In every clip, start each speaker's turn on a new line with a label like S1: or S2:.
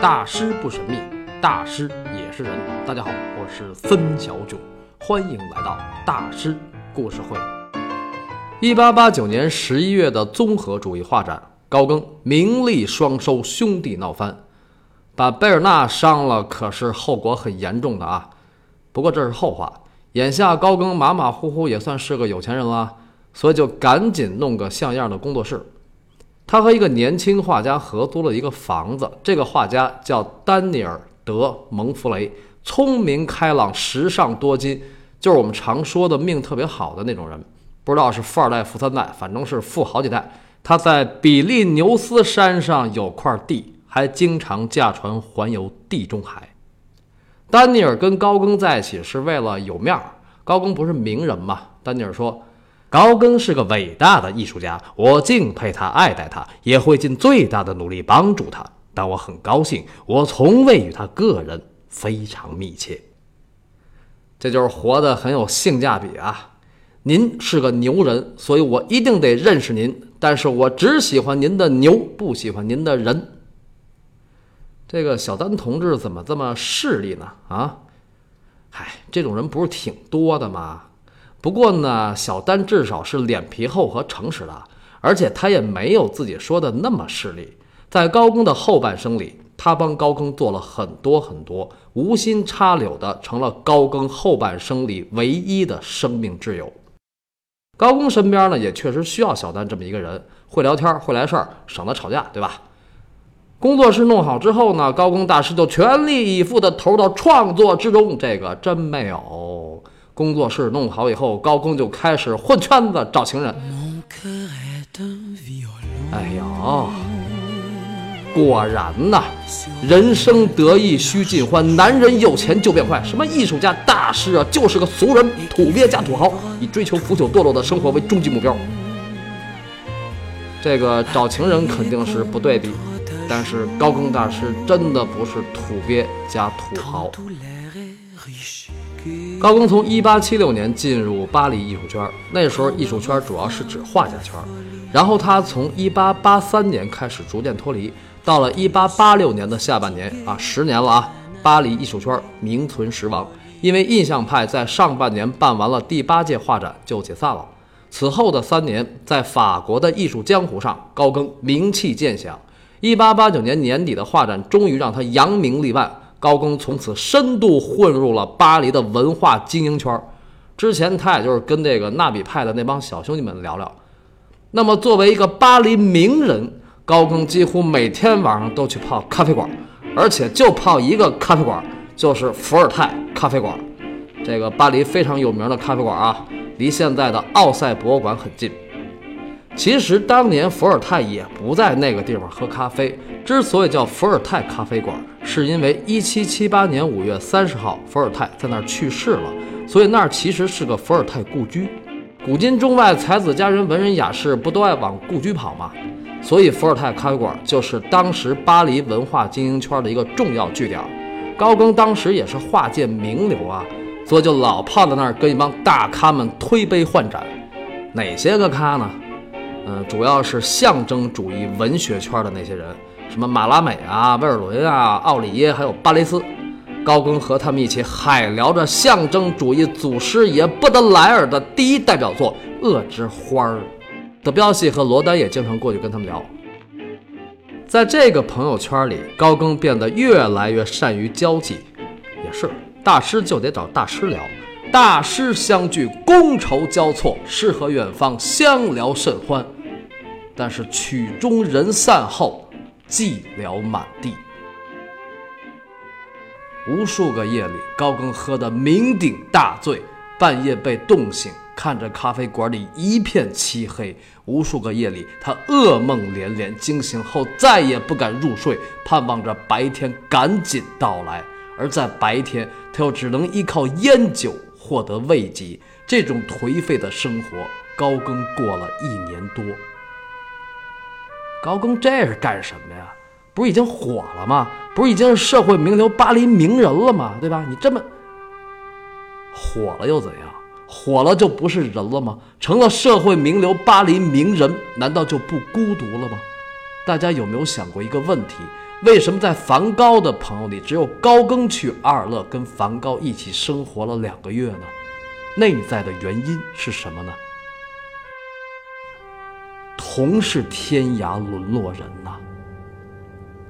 S1: 大师不神秘，大师也是人。大家好，我是孙小九，欢迎来到大师故事会。一八八九年十一月的综合主义画展，高更名利双收，兄弟闹翻，把贝尔纳伤了，可是后果很严重的啊。不过这是后话，眼下高更马马虎虎也算是个有钱人了，所以就赶紧弄个像样的工作室。他和一个年轻画家合租了一个房子。这个画家叫丹尼尔·德·蒙弗雷，聪明开朗、时尚多金，就是我们常说的命特别好的那种人。不知道是富二代、富三代，反正是富好几代。他在比利牛斯山上有块地，还经常驾船环游地中海。丹尼尔跟高更在一起是为了有面儿。高更不是名人嘛？丹尼尔说。高更是个伟大的艺术家，我敬佩他，爱戴他，也会尽最大的努力帮助他。但我很高兴，我从未与他个人非常密切。这就是活得很有性价比啊！您是个牛人，所以我一定得认识您。但是我只喜欢您的牛，不喜欢您的人。这个小丹同志怎么这么势利呢？啊，嗨，这种人不是挺多的吗？不过呢，小丹至少是脸皮厚和诚实的，而且他也没有自己说的那么势利。在高更的后半生里，他帮高更做了很多很多，无心插柳的成了高更后半生里唯一的生命挚友。高更身边呢，也确实需要小丹这么一个人，会聊天，会来事儿，省得吵架，对吧？工作室弄好之后呢，高更大师就全力以赴地投入到创作之中，这个真没有。工作室弄好以后，高更就开始混圈子找情人。哎呦，果然呐，人生得意须尽欢，男人有钱就变坏。什么艺术家大师啊，就是个俗人，土鳖加土豪，以追求腐朽堕落的生活为终极目标。这个找情人肯定是不对的，但是高更大师真的不是土鳖加土豪。高更从1876年进入巴黎艺术圈，那时候艺术圈主要是指画家圈。然后他从1883年开始逐渐脱离，到了1886年的下半年啊，十年了啊，巴黎艺术圈名存实亡，因为印象派在上半年办完了第八届画展就解散了。此后的三年，在法国的艺术江湖上，高更名气渐响。1889年年底的画展终于让他扬名立万。高更从此深度混入了巴黎的文化精英圈之前他也就是跟这个纳比派的那帮小兄弟们聊聊。那么作为一个巴黎名人，高更几乎每天晚上都去泡咖啡馆，而且就泡一个咖啡馆，就是伏尔泰咖啡馆。这个巴黎非常有名的咖啡馆啊，离现在的奥赛博物馆很近。其实当年伏尔泰也不在那个地方喝咖啡。之所以叫伏尔泰咖啡馆，是因为1778年5月30号，伏尔泰在那儿去世了，所以那儿其实是个伏尔泰故居。古今中外才子佳人、文人雅士不都爱往故居跑吗？所以伏尔泰咖啡馆就是当时巴黎文化精英圈的一个重要据点。高更当时也是画界名流啊，所以就老泡在那儿跟一帮大咖们推杯换盏。哪些个咖呢？嗯，主要是象征主义文学圈的那些人，什么马拉美啊、威尔伦啊、奥里耶，还有巴雷斯。高更和他们一起海聊着象征主义祖师爷布德莱尔的第一代表作《恶之花儿》。德彪西和罗丹也经常过去跟他们聊。在这个朋友圈里，高更变得越来越善于交际。也是，大师就得找大师聊。大师相聚，觥筹交错，诗和远方，相聊甚欢。但是曲终人散后，寂寥满地。无数个夜里，高更喝得酩酊大醉，半夜被冻醒，看着咖啡馆里一片漆黑。无数个夜里，他噩梦连连，惊醒后再也不敢入睡，盼望着白天赶紧到来。而在白天，他又只能依靠烟酒获得慰藉。这种颓废的生活，高更过了一年多。高更这是干什么呀？不是已经火了吗？不是已经是社会名流、巴黎名人了吗？对吧？你这么火了又怎样？火了就不是人了吗？成了社会名流、巴黎名人，难道就不孤独了吗？大家有没有想过一个问题？为什么在梵高的朋友里，只有高更去阿尔勒跟梵高一起生活了两个月呢？内在的原因是什么呢？同是天涯沦落人呐。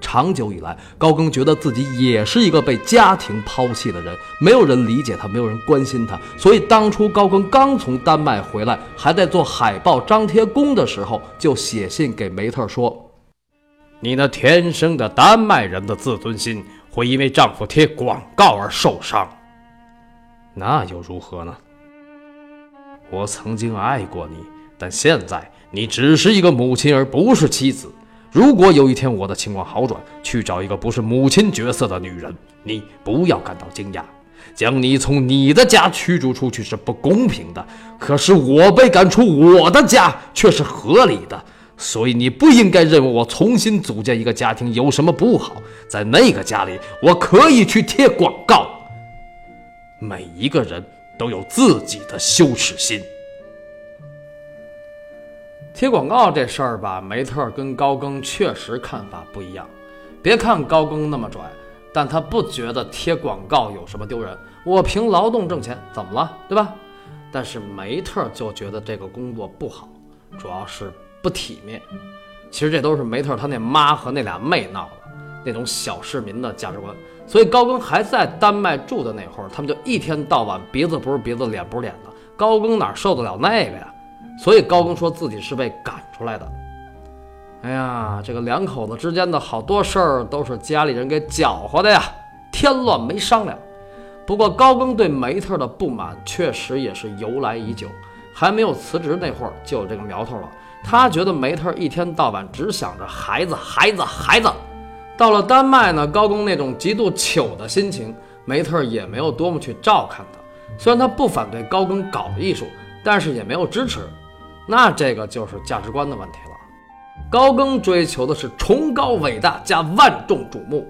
S1: 长久以来，高更觉得自己也是一个被家庭抛弃的人，没有人理解他，没有人关心他。所以当初高更刚从丹麦回来，还在做海报张贴工的时候，就写信给梅特说：“你那天生的丹麦人的自尊心会因为丈夫贴广告而受伤，那又如何呢？我曾经爱过你，但现在你只是一个母亲，而不是妻子。”如果有一天我的情况好转，去找一个不是母亲角色的女人，你不要感到惊讶。将你从你的家驱逐出去是不公平的，可是我被赶出我的家却是合理的。所以你不应该认为我重新组建一个家庭有什么不好。在那个家里，我可以去贴广告。每一个人都有自己的羞耻心。贴广告这事儿吧，梅特跟高更确实看法不一样。别看高更那么拽，但他不觉得贴广告有什么丢人。我凭劳动挣钱，怎么了，对吧？但是梅特就觉得这个工作不好，主要是不体面。其实这都是梅特他那妈和那俩妹闹的，那种小市民的价值观。所以高更还在丹麦住的那会儿，他们就一天到晚鼻子不是鼻子，脸不是脸的。高更哪受得了那个呀？所以高更说自己是被赶出来的。哎呀，这个两口子之间的好多事儿都是家里人给搅和的呀，添乱没商量。不过高更对梅特的不满确实也是由来已久，还没有辞职那会儿就有这个苗头了。他觉得梅特一天到晚只想着孩子，孩子，孩子。到了丹麦呢，高更那种极度糗的心情，梅特也没有多么去照看他。虽然他不反对高更搞艺术，但是也没有支持。那这个就是价值观的问题了。高更追求的是崇高伟大加万众瞩目，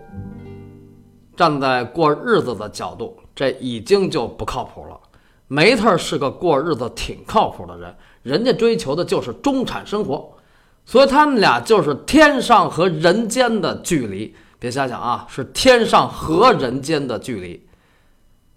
S1: 站在过日子的角度，这已经就不靠谱了。梅特是个过日子挺靠谱的人，人家追求的就是中产生活，所以他们俩就是天上和人间的距离。别瞎想啊，是天上和人间的距离。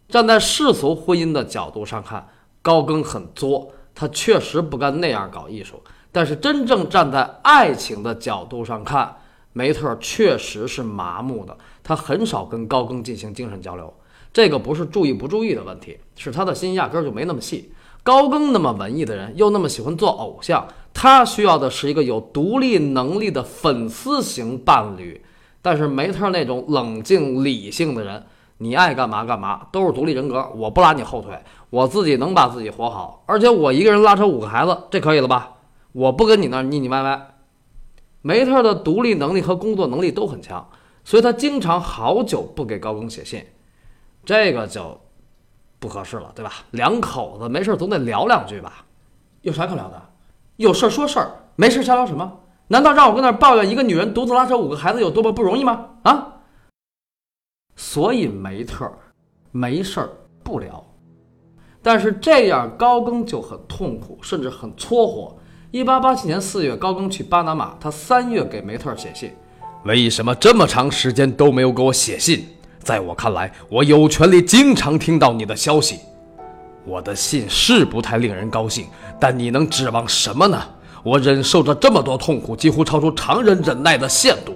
S1: 站在世俗婚姻的角度上看，高更很作。他确实不该那样搞艺术，但是真正站在爱情的角度上看，梅特确实是麻木的。他很少跟高更进行精神交流，这个不是注意不注意的问题，是他的心压根就没那么细。高更那么文艺的人，又那么喜欢做偶像，他需要的是一个有独立能力的粉丝型伴侣。但是梅特那种冷静理性的人。你爱干嘛干嘛，都是独立人格，我不拉你后腿，我自己能把自己活好，而且我一个人拉扯五个孩子，这可以了吧？我不跟你那腻腻歪歪。梅特的独立能力和工作能力都很强，所以他经常好久不给高更写信，这个就不合适了，对吧？两口子没事总得聊两句吧？有啥可聊的？有事说事儿，没事瞎聊什么？难道让我跟那抱怨一个女人独自拉扯五个孩子有多么不容易吗？啊？所以梅特没事儿不聊，但是这样高更就很痛苦，甚至很搓火。一八八七年四月，高更去巴拿马，他三月给梅特写信，为什么这么长时间都没有给我写信？在我看来，我有权利经常听到你的消息。我的信是不太令人高兴，但你能指望什么呢？我忍受着这么多痛苦，几乎超出常人忍耐的限度。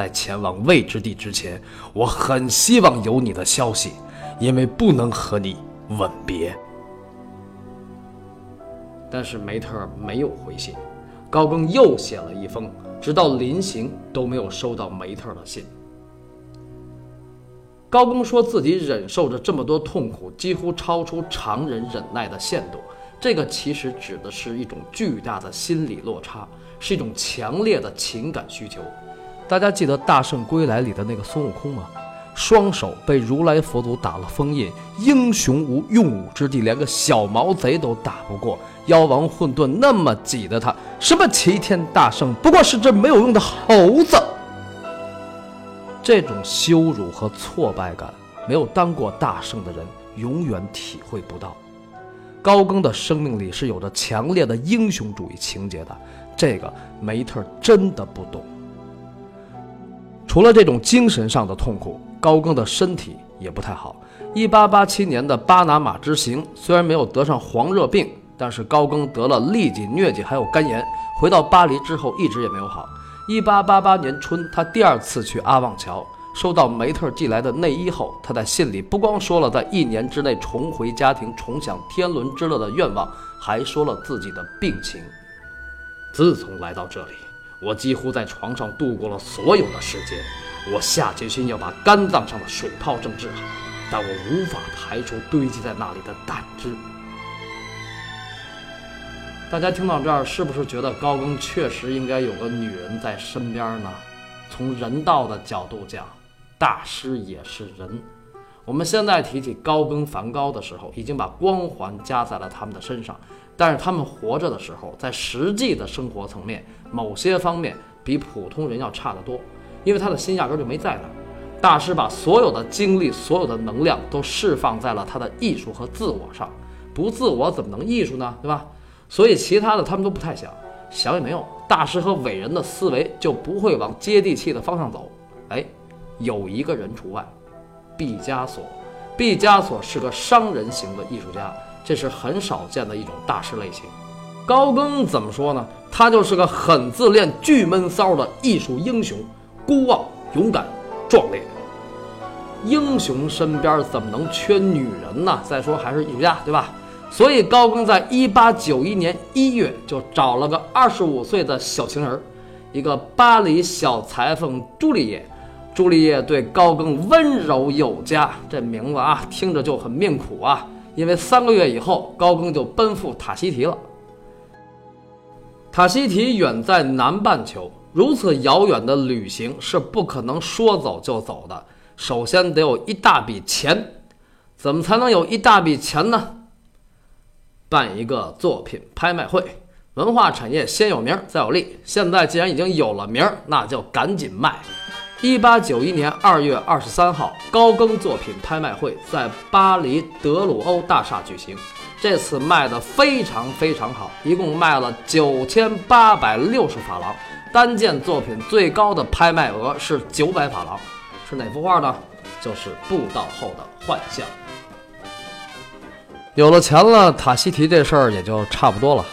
S1: 在前往未知地之前，我很希望有你的消息，因为不能和你吻别。但是梅特尔没有回信，高更又写了一封，直到临行都没有收到梅特尔的信。高更说自己忍受着这么多痛苦，几乎超出常人忍耐的限度。这个其实指的是一种巨大的心理落差，是一种强烈的情感需求。大家记得《大圣归来》里的那个孙悟空吗？双手被如来佛祖打了封印，英雄无用武之地，连个小毛贼都打不过。妖王混沌那么挤得他，什么齐天大圣，不过是只没有用的猴子。这种羞辱和挫败感，没有当过大圣的人永远体会不到。高更的生命里是有着强烈的英雄主义情节的，这个梅特真的不懂。除了这种精神上的痛苦，高更的身体也不太好。一八八七年的巴拿马之行，虽然没有得上黄热病，但是高更得了痢疾、疟疾，还有肝炎。回到巴黎之后，一直也没有好。一八八八年春，他第二次去阿旺桥，收到梅特寄来的内衣后，他在信里不光说了在一年之内重回家庭、重享天伦之乐的愿望，还说了自己的病情。自从来到这里，我几乎在床上度过了所有的时间。我下决心要把肝脏上的水泡症治好。但我无法排除堆积在那里的胆汁。大家听到这儿，是不是觉得高更确实应该有个女人在身边呢？从人道的角度讲，大师也是人。我们现在提起高更、梵高的时候，已经把光环加在了他们的身上。但是他们活着的时候，在实际的生活层面，某些方面比普通人要差得多，因为他的心压根就没在那儿。大师把所有的精力、所有的能量都释放在了他的艺术和自我上，不自我怎么能艺术呢？对吧？所以其他的他们都不太想，想也没用。大师和伟人的思维就不会往接地气的方向走。哎，有一个人除外，毕加索。毕加索是个商人型的艺术家，这是很少见的一种大师类型。高更怎么说呢？他就是个很自恋、巨闷骚的艺术英雄，孤傲、勇敢。壮烈英雄身边怎么能缺女人呢？再说还是艺术家，对吧？所以高更在一八九一年一月就找了个二十五岁的小情人，一个巴黎小裁缝朱丽叶。朱丽叶对高更温柔有加，这名字啊听着就很命苦啊。因为三个月以后，高更就奔赴塔希提了。塔希提远在南半球。如此遥远的旅行是不可能说走就走的，首先得有一大笔钱。怎么才能有一大笔钱呢？办一个作品拍卖会，文化产业先有名再有利。现在既然已经有了名，那就赶紧卖。一八九一年二月二十三号，高更作品拍卖会在巴黎德鲁欧大厦举行。这次卖的非常非常好，一共卖了九千八百六十法郎。单件作品最高的拍卖额是九百法郎，是哪幅画呢？就是布道后的幻象。有了钱了，塔希提这事儿也就差不多了。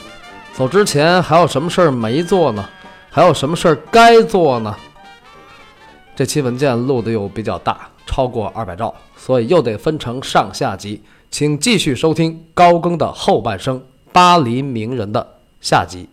S1: 走之前还有什么事儿没做呢？还有什么事儿该做呢？这期文件录的又比较大，超过二百兆，所以又得分成上下集，请继续收听高更的后半生《巴黎名人》的下集。